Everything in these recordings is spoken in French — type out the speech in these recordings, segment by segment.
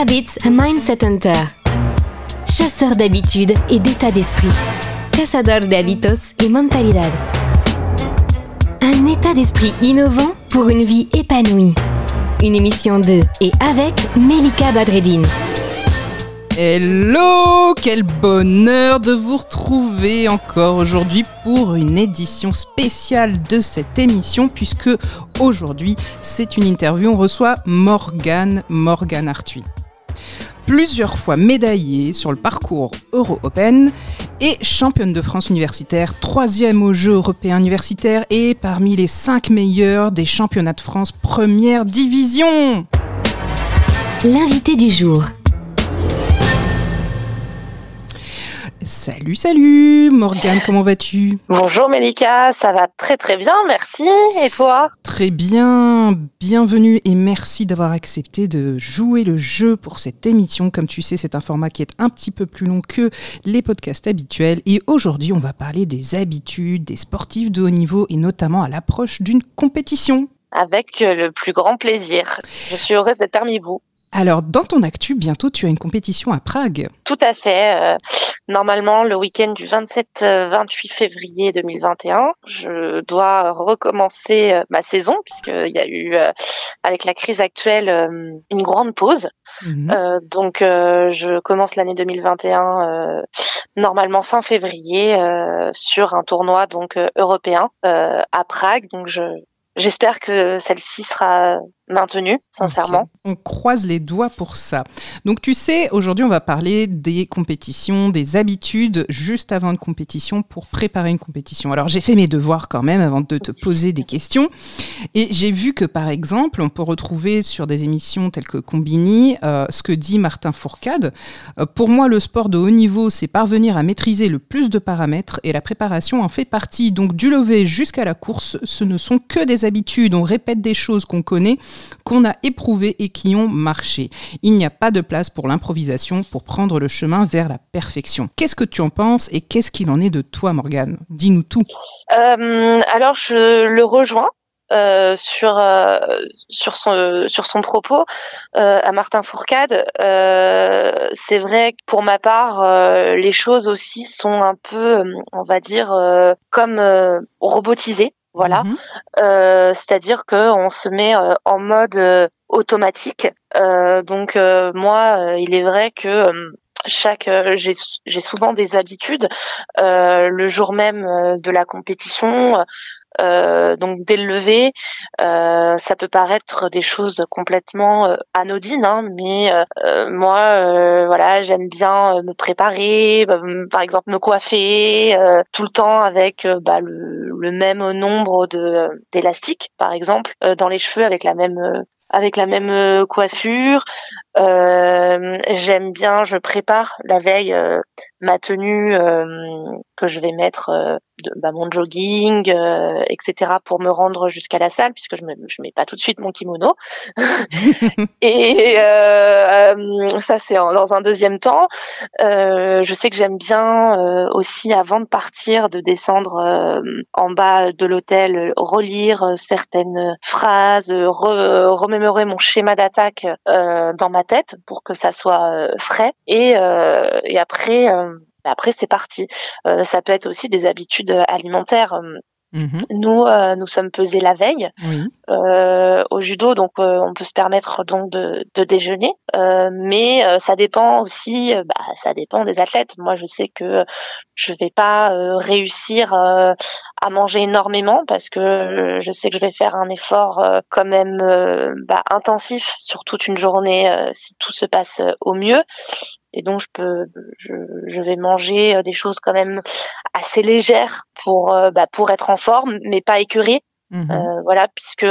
Habits Mindset Hunter. Chasseur d'habitudes et d'état d'esprit. Cazador de hábitos y mentalidad. Un état d'esprit innovant pour une vie épanouie. Une émission de et avec Melika Badreddine. Hello Quel bonheur de vous retrouver encore aujourd'hui pour une édition spéciale de cette émission puisque aujourd'hui c'est une interview, on reçoit Morgane, Morgane Arthuis. Plusieurs fois médaillée sur le parcours Euro-Open et championne de France universitaire, troisième aux Jeux européens universitaires et parmi les cinq meilleurs des championnats de France première division. L'invité du jour. Salut, salut Morgane, comment vas-tu? Bonjour Melika, ça va très très bien, merci. Et toi? Très bien, bienvenue et merci d'avoir accepté de jouer le jeu pour cette émission. Comme tu sais, c'est un format qui est un petit peu plus long que les podcasts habituels. Et aujourd'hui, on va parler des habitudes des sportifs de haut niveau et notamment à l'approche d'une compétition. Avec euh, le plus grand plaisir. Je suis heureuse d'être parmi vous. Alors, dans ton actu, bientôt tu as une compétition à Prague. Tout à fait. Euh, normalement, le week-end du 27-28 euh, février 2021, je dois recommencer euh, ma saison, puisqu'il y a eu, avec la crise actuelle, une grande pause. Mhm. donc, je commence l'année 2021 normalement fin février sur un tournoi donc européen à Prague. Donc, je J'espère que celle-ci sera maintenue, sincèrement. On croise les doigts pour ça. Donc tu sais, aujourd'hui on va parler des compétitions, des habitudes juste avant une compétition pour préparer une compétition. Alors j'ai fait mes devoirs quand même avant de te poser des questions. Et j'ai vu que par exemple, on peut retrouver sur des émissions telles que Combini euh, ce que dit Martin Fourcade. Euh, pour moi, le sport de haut niveau, c'est parvenir à maîtriser le plus de paramètres et la préparation en fait partie. Donc du lever jusqu'à la course, ce ne sont que des habitudes, on répète des choses qu'on connaît, qu'on a éprouvées et qui ont marché. Il n'y a pas de place pour l'improvisation pour prendre le chemin vers la perfection. Qu'est-ce que tu en penses et qu'est-ce qu'il en est de toi, Morgane? Dis-nous tout. Euh, alors, je le rejoins. Euh, sur euh, sur son sur son propos à Martin Fourcade c'est vrai que pour ma part les choses aussi sont un peu on va dire comme robotisées voilà. Mhm. Euh, c'est-à-dire qu'on se met euh, en mode euh, automatique. donc moi, il est vrai que chaque j'ai souvent des habitudes le jour même de la compétition euh, donc dès le lever, euh, ça peut paraître des choses complètement euh, anodines, hein, mais moi, voilà, j'aime bien me préparer, bah, par exemple me coiffer tout le temps avec bah, le, même nombre d'élastiques, par exemple, dans les cheveux avec la même coiffure. Euh, j'aime bien, je prépare la veille ma tenue que je vais mettre de, bah, mon jogging, euh, etc. pour me rendre jusqu'à la salle puisque je ne je mets pas tout de suite mon kimono. et euh, euh, ça c'est dans un deuxième temps. je sais que j'aime bien aussi avant de partir de descendre en bas de l'hôtel relire certaines phrases, remémorer mon schéma d'attaque dans ma tête pour que ça soit frais et, et après après, c'est parti. Euh, ça peut être aussi des habitudes alimentaires. Mmh nous, euh, nous sommes pesés la veille euh, au judo, donc on peut se permettre donc de, de déjeuner, mais ça dépend aussi, bah, ça dépend des athlètes. Moi, je sais que je vais pas réussir à manger énormément parce que je sais que je vais faire un effort quand même bah, intensif sur toute une journée si tout se passe au mieux et donc je peux je, vais manger euh, des choses quand même assez légères pour euh, bah, pour être en forme mais pas écœurée mmh euh, voilà puisque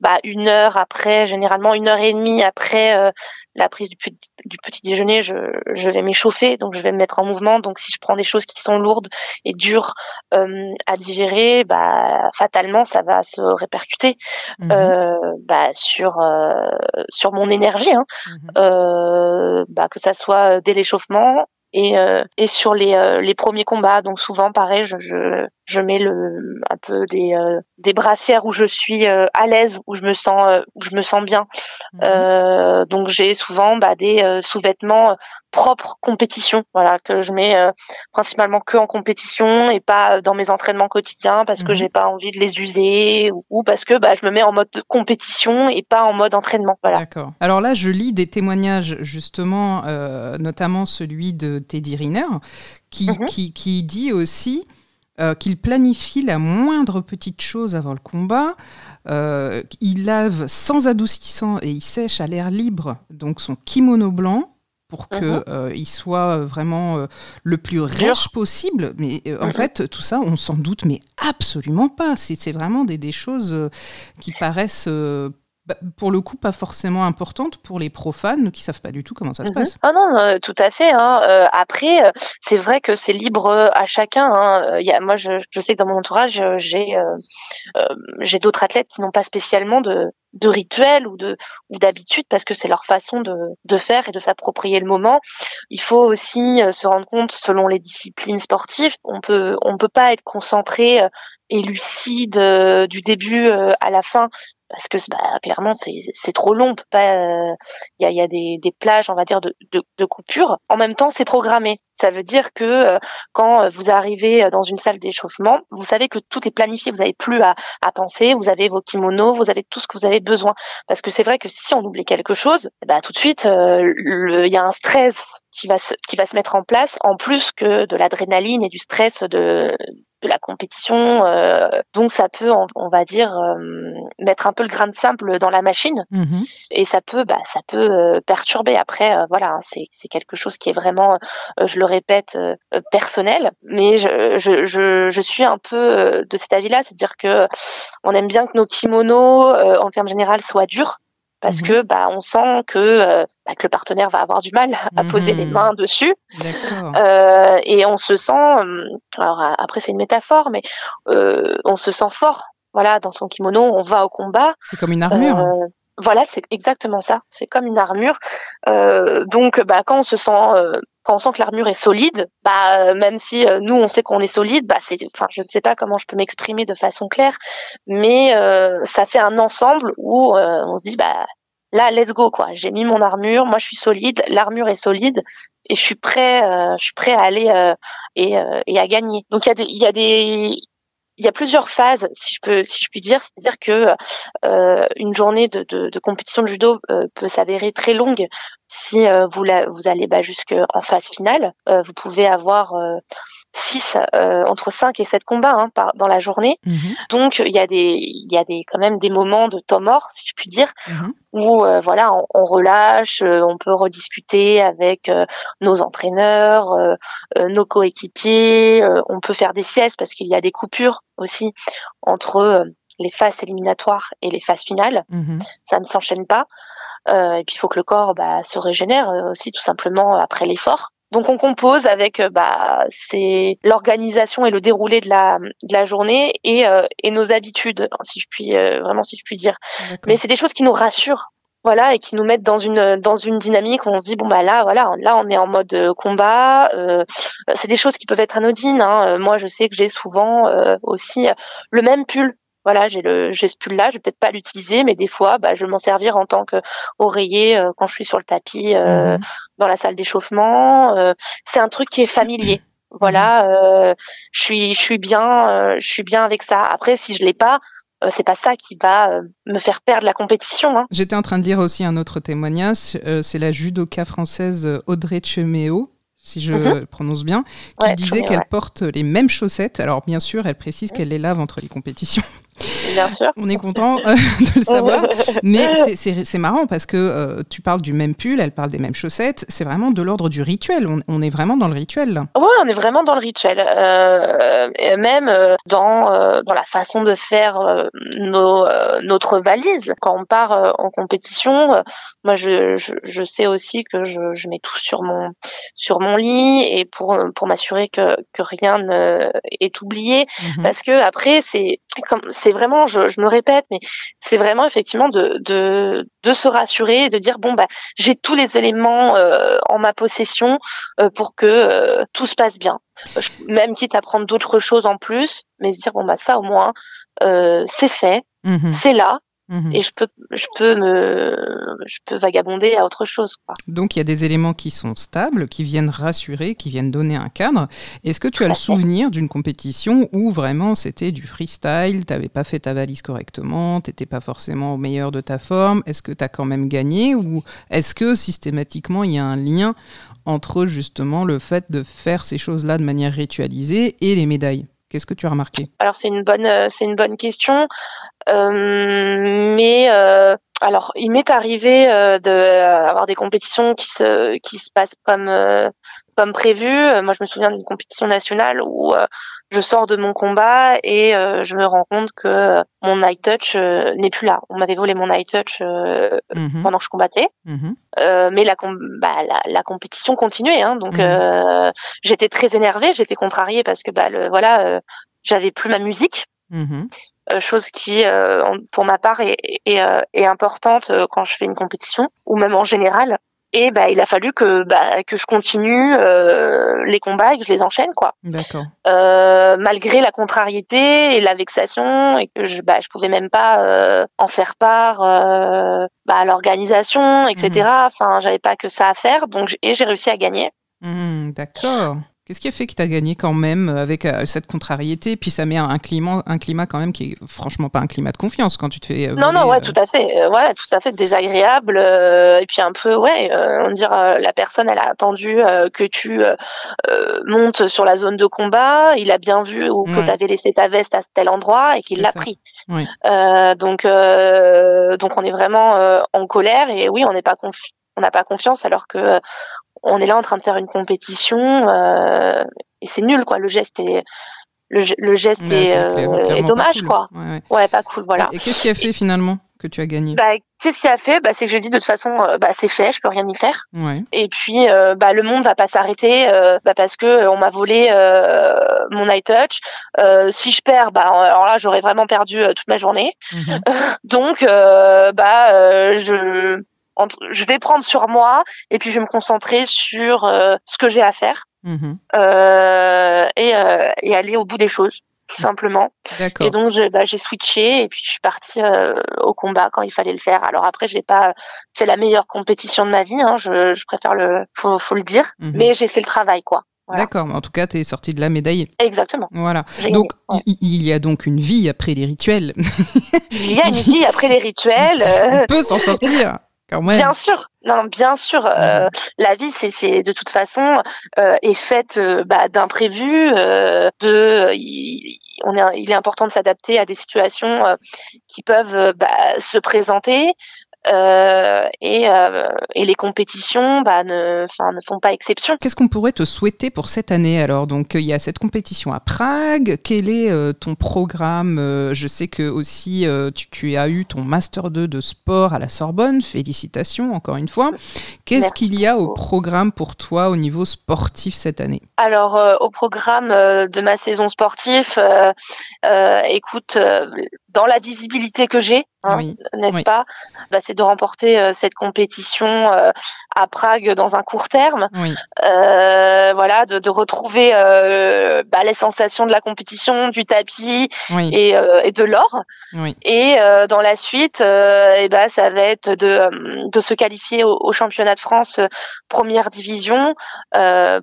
bah, une heure après généralement une heure et demie après la prise du, du petit déjeuner, je, je vais m'échauffer, donc je vais me mettre en mouvement. Donc si je prends des choses qui sont lourdes et dures euh, à digérer, bah fatalement ça va se répercuter mmh euh, bah, sur euh, sur mon énergie, hein. Mmh euh, bah, que ça soit dès l'échauffement et, euh, et sur les, euh, les premiers combats. Donc souvent, pareil, je, je, je mets le un peu des euh, des brassières où je suis euh, à l'aise, où je me sens euh, où je me sens bien. Mhm. donc j'ai souvent bah, des sous-vêtements propres compétition, voilà que je mets principalement que en compétition et pas dans mes entraînements quotidiens parce que mhm. j'ai pas envie de les user ou, parce que bah, je me mets en mode compétition et pas en mode entraînement. Voilà. D'accord. Alors là, je lis des témoignages justement, notamment celui de Teddy Riner, qui, mhm. qui, qui dit aussi euh, qu'il planifie la moindre petite chose avant le combat. Euh, il lave sans adoucissant et il sèche à l'air libre donc son kimono blanc pour qu'il mhm. euh, soit vraiment le plus riche possible. Mais en mhm. fait, tout ça, on s'en doute, mais absolument pas. C'est vraiment des, des, choses qui paraissent bah, pour le coup, pas forcément importante pour les profanes qui savent pas du tout comment ça se mhm. passe. Ah non, euh, tout à fait. Hein. Euh, après, euh, c'est vrai que c'est libre à chacun. Hein. Y a, moi, je, je, sais que dans mon entourage, j'ai j'ai d'autres athlètes qui n'ont pas spécialement de, de rituel ou de ou d'habitude parce que c'est leur façon de, de faire et de s'approprier le moment. Il faut aussi se rendre compte, selon les disciplines sportives, on peut on peut pas être concentré et lucide du début à la fin parce que bah, clairement c'est trop long. Il euh, y, a, y a des, des, plages, on va dire, de, de, de coupure. En même temps, c'est programmé. Ça veut dire que euh, quand vous arrivez dans une salle d'échauffement, vous savez que tout est planifié. Vous n'avez plus à, penser. Vous avez vos kimonos, vous avez tout ce que vous avez besoin. Parce que c'est vrai que si on oublie quelque chose, bah, tout de suite, euh, il y a un stress qui va se, qui va se mettre en place en plus que de l'adrénaline et du stress de, de la compétition. Euh, donc ça peut, on, va dire, euh, mettre un peu le grain de simple dans la machine mhm. et ça peut, bah, ça peut euh, perturber. Après, voilà, hein, c'est, c'est quelque chose qui est vraiment, je le répète, personnel. Mais je, je, je, je, suis un peu de cet avis-là, c'est-à-dire que on aime bien que nos kimonos, en termes général, soient durs parce mhm. que bah on sent que euh, bah, que le partenaire va avoir du mal à poser les mains dessus. Euh, et on se sent euh, alors après c'est une métaphore mais euh, on se sent fort voilà dans son kimono on va au combat. C'est comme une armure. Euh, voilà c'est exactement ça. C'est comme une armure. Donc bah quand on se sent quand on sent que l'armure est solide, bah même si nous on sait qu'on est solide, bah c'est, enfin je ne sais pas comment je peux m'exprimer de façon claire, mais ça fait un ensemble où on se dit bah là, let's go, quoi. J'ai mis mon armure, moi je suis solide, l'armure est solide et je suis prêt, euh, je suis prêt à aller euh, et, euh, à gagner. Donc il y a plusieurs phases, si je peux, puis dire, c'est-à-dire que euh, une journée de, compétition de judo peut s'avérer très longue si vous, la, vous allez bah, jusqu'en phase finale. vous pouvez avoir 6 euh, entre 5 et 7 combats hein, par, dans la journée. Mhm. Donc il y a des il y a des quand même des moments de temps mort si je puis dire mhm. où euh, voilà on, on relâche, euh, on peut rediscuter avec nos entraîneurs, nos coéquipiers, on peut faire des siestes parce qu'il y a des coupures aussi entre les phases éliminatoires et les phases finales. Mhm. Ça ne s'enchaîne pas. Et puis il faut que le corps bah, se régénère aussi tout simplement après l'effort. Donc on compose avec euh, bah, c'est l'organisation et le déroulé de la, de la journée et, euh, et nos habitudes, si je puis euh, vraiment si je puis dire. Mais c'est des choses qui nous rassurent, voilà, et qui nous mettent dans une dans une dynamique où on se dit bon bah là voilà là on est en mode combat. c'est des choses qui peuvent être anodines. Hein. Moi je sais que j'ai souvent aussi le même pull voilà, j'ai le j'ai ce pull là, je vais peut-être pas l'utiliser, mais des fois, bah, je vais m'en servir en tant qu'oreiller euh, quand je suis sur le tapis euh, mhm. dans la salle d'échauffement. Euh, c'est un truc qui est familier. Voilà, mhm. euh, je suis je suis bien je suis bien avec ça. Après, si je l'ai pas, c'est pas ça qui va me faire perdre la compétition. Hein. J'étais en train de lire aussi un autre témoignage, c'est la judoka française Audrey Cheméo si je mhm. prononce bien, qui disait qu'elle porte les mêmes chaussettes. Alors bien sûr, elle précise qu'elle les lave entre les compétitions. Bien sûr. On est content euh, de le savoir. Mais c'est marrant parce que euh, tu parles du même pull, elle parle des mêmes chaussettes. C'est vraiment de l'ordre du rituel. On, est vraiment dans le rituel. Oui, on est vraiment dans le rituel. Euh, même dans, dans la façon de faire nos, notre valise. Quand on part en compétition, moi, je, je, je, sais aussi que je, je, mets tout sur mon, sur mon lit et pour, pour m'assurer que, que rien n'est oublié. Mhm. Parce que après, c'est vraiment vraiment, je, je, me répète, mais c'est vraiment effectivement de, de, de, se rassurer et de dire bon bah j'ai tous les éléments euh, en ma possession euh, pour que euh, tout se passe bien. même quitte à prendre d'autres choses en plus, mais se dire bon bah ça au moins c'est fait, mmh c'est là, Mmh et je peux, je peux me, je peux vagabonder à autre chose. Quoi. Donc il y a des éléments qui sont stables, qui viennent rassurer, qui viennent donner un cadre. Est-ce que tu as le souvenir d'une compétition où vraiment c'était du freestyle, tu n'avais pas fait ta valise correctement, tu n'étais pas forcément au meilleur de ta forme? Est-ce que tu as quand même gagné? Ou est-ce que systématiquement il y a un lien entre justement le fait de faire ces choses-là de manière ritualisée et les médailles? Qu'est-ce que tu as remarqué? Alors c'est une bonne, euh, c'est une bonne question. Euh, mais euh, alors, il m'est arrivé euh, d'avoir des compétitions qui se qui se passent comme comme prévu. Moi, je me souviens d'une compétition nationale où je sors de mon combat et je me rends compte que mon night touch n'est plus là. On m'avait volé mon night touch mmh pendant que je combattais, mmh mais la, bah, la, la, compétition continuait. Hein, donc mmh j'étais très énervée, j'étais contrariée parce que bah le, voilà, j'avais plus ma musique. Euh, chose qui, euh, pour ma part, est, est, euh, est importante quand je fais une compétition ou même en général. Et bah, il a fallu que, bah, que je continue euh, les combats et que je les enchaîne, quoi. D'accord. Malgré la contrariété et la vexation, et que je, bah, je pouvais même pas en faire part bah, à l'organisation, etc. Mhm. Enfin, j'avais pas que ça à faire, donc et j'ai réussi à gagner. Mmh, D'accord. Qu'est-ce qui a fait que tu as gagné quand même euh, avec euh, cette contrariété? Puis ça met un climat, un climat quand même qui est franchement pas un climat de confiance quand tu te fais. Euh, non, non, ouais, tout à fait. voilà, tout à fait désagréable. et puis un peu, ouais, on dirait la personne, elle a attendu que tu montes sur la zone de combat. Il a bien vu ou que tu avais laissé ta veste à tel endroit et qu'il l'a pris. Oui. donc, donc on est vraiment en colère et oui, on n'est pas on n'a pas confiance alors que on est là en train de faire une compétition euh, et c'est nul quoi. Le geste est le, geste est, euh, dommage quoi. Ouais, pas cool voilà. Et, qu'est-ce qui a fait finalement que tu as gagné? Bah, Qu'est-ce qui a fait? Bah, C'est que j'ai dit de toute façon, euh, bah, c'est fait, je peux rien y faire. Et puis, bah, le monde va pas s'arrêter bah, parce que on m'a volé mon night touch. si je perds, bah, alors là, j'aurais vraiment perdu toute ma journée. Mhm. Donc, bah, je je vais prendre sur moi et puis je vais me concentrer sur euh, ce que j'ai à faire mhm. euh, et, euh, et, aller au bout des choses tout simplement. Et donc bah, j'ai switché et puis je suis partie au combat quand il fallait le faire. Alors après j'ai pas fait la meilleure compétition de ma vie, hein, je, je, préfère le faut, faut le dire, mhm. mais j'ai fait le travail quoi. D'accord, en tout cas, tu es sorti de la médaille. Exactement. Voilà. Donc, il y a donc une vie après les rituels. il y a une vie après les rituels. On peut s'en sortir. Bien sûr, non, bien sûr. Euh, la vie, c'est de toute façon euh, est faite euh, bah, d'imprévus. de, il, on est, il est important de s'adapter à des situations qui peuvent bah, se présenter. Euh, et, euh, et, les compétitions bah, ne, ne font pas exception. Qu'est-ce qu'on pourrait te souhaiter pour cette année alors? Donc il y a cette compétition à Prague. Quel est euh, ton programme? Je sais que aussi tu, tu, as eu ton master 2 de sport à la Sorbonne. Félicitations encore une fois. Qu'est-ce qu'il y a au programme pour toi au niveau sportif cette année? Alors au programme de ma saison sportive, écoute, dans la visibilité que j'ai, hein, n'est-ce pas? Bah, C'est de remporter euh, cette compétition euh, à Prague dans un court terme. Euh, voilà, de, de retrouver bah, les sensations de la compétition, du tapis et, et, de l'or. Et dans la suite, et bah, ça va être de, de se qualifier au, championnat de France première division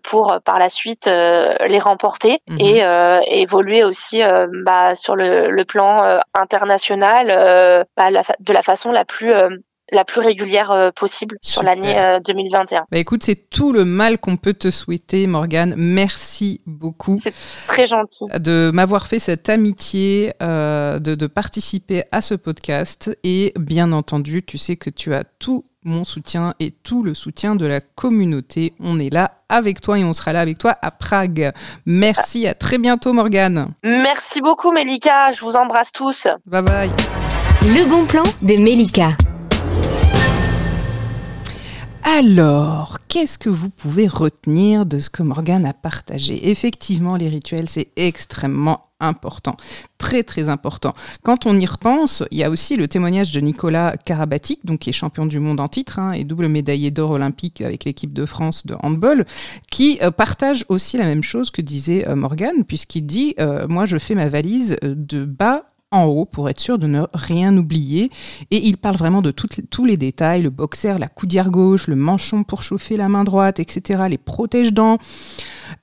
pour par la suite les remporter mhm. et, évoluer aussi bah, sur le, le plan international euh, bah, de la façon la plus euh, la plus régulière euh, possible sur l'année 2021. Bah écoute, c'est tout le mal qu'on peut te souhaiter, Morgane. Merci beaucoup. C'est très gentil. De m'avoir fait cette amitié, de, de, participer à ce podcast. Et bien entendu, tu sais que tu as tout mon soutien et tout le soutien de la communauté. On est là avec toi et on sera là avec toi à Prague. Merci, à très bientôt Morgane. Merci beaucoup Melika, je vous embrasse tous. Bye bye. Le bon plan de Melika. Alors, qu'est-ce que vous pouvez retenir de ce que Morgane a partagé? Effectivement, les rituels, c'est extrêmement important, très très important. Quand on y repense, il y a aussi le témoignage de Nicolas Karabatic, donc qui est champion du monde en titre hein, et double médaillé d'or olympique avec l'équipe de France de handball, qui euh, partage aussi la même chose que disait euh, Morgan, puisqu'il dit euh, moi je fais ma valise de bas en haut pour être sûr de ne rien oublier. Et il parle vraiment de tous les détails, le boxer, la coudière gauche, le manchon pour chauffer la main droite, etc., les protège-dents.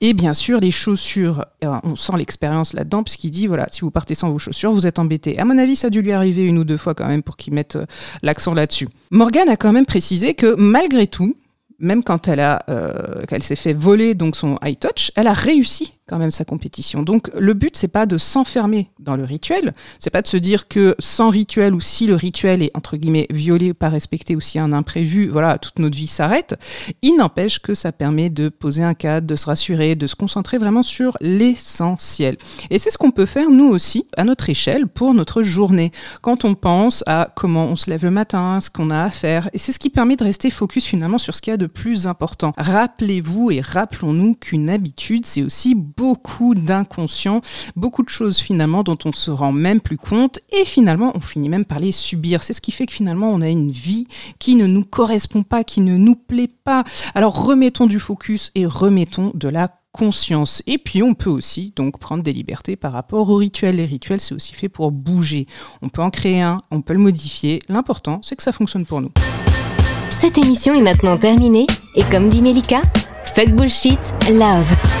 Et bien sûr, les chaussures. On sent l'expérience là-dedans, puisqu'il dit, voilà, si vous partez sans vos chaussures, vous êtes embêté. À mon avis, ça a dû lui arriver une ou deux fois quand même pour qu'il mette euh, l'accent là-dessus. Morgan a quand même précisé que malgré tout, même quand elle a, euh, qu'elle s'est fait voler donc son high touch, elle a réussi quand même sa compétition. Donc le but c'est pas de s'enfermer dans le rituel, c'est pas de se dire que sans rituel ou si le rituel est entre guillemets violé ou pas respecté ou s'il y a un imprévu, voilà, toute notre vie s'arrête. Il n'empêche que ça permet de poser un cadre, de se rassurer, de se concentrer vraiment sur l'essentiel. Et c'est ce qu'on peut faire nous aussi à notre échelle pour notre journée. Quand on pense à comment on se lève le matin, ce qu'on a à faire, et c'est ce qui permet de rester focus finalement sur ce qu'il y a de plus important. Rappelez-vous et rappelons-nous qu'une habitude, c'est aussi beaucoup d'inconscient, beaucoup de choses finalement dont on se rend même plus compte et finalement on finit même par les subir. C'est ce qui fait que finalement on a une vie qui ne nous correspond pas, qui ne nous plaît pas. Alors remettons du focus et remettons de la conscience. Et puis on peut aussi donc prendre des libertés par rapport aux rituels. Les rituels, c'est aussi fait pour bouger. On peut en créer un, on peut le modifier. L'important, c'est que ça fonctionne pour nous. Cette émission est maintenant terminée et comme dit Melika, fuck bullshit, love.